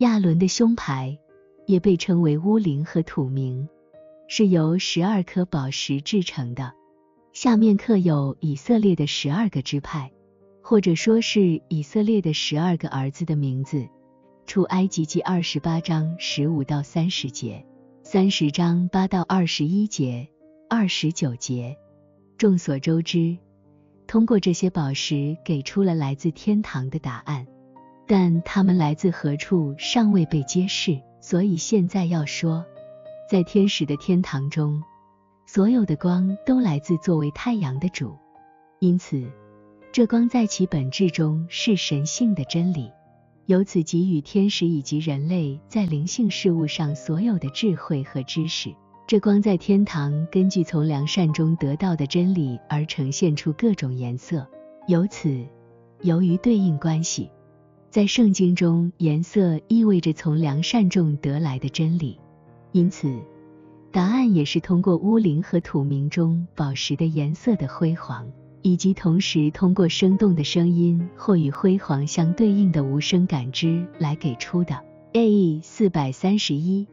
亚伦的胸牌也被称为乌灵和土明，是由十二颗宝石制成的。下面刻有以色列的十二个支派，或者说是以色列的十二个儿子的名字。出埃及记二十八章十五到三十节，三十章八到二十一节，二十九节。众所周知，通过这些宝石给出了来自天堂的答案，但它们来自何处尚未被揭示。所以现在要说，在天使的天堂中。所有的光都来自作为太阳的主，因此这光在其本质中是神性的真理，由此给予天使以及人类在灵性事物上所有的智慧和知识。这光在天堂根据从良善中得到的真理而呈现出各种颜色，由此由于对应关系，在圣经中颜色意味着从良善中得来的真理，因此。答案也是通过乌灵和土明中宝石的颜色的辉煌，以及同时通过生动的声音或与辉煌相对应的无声感知来给出的。A. 四百三十一。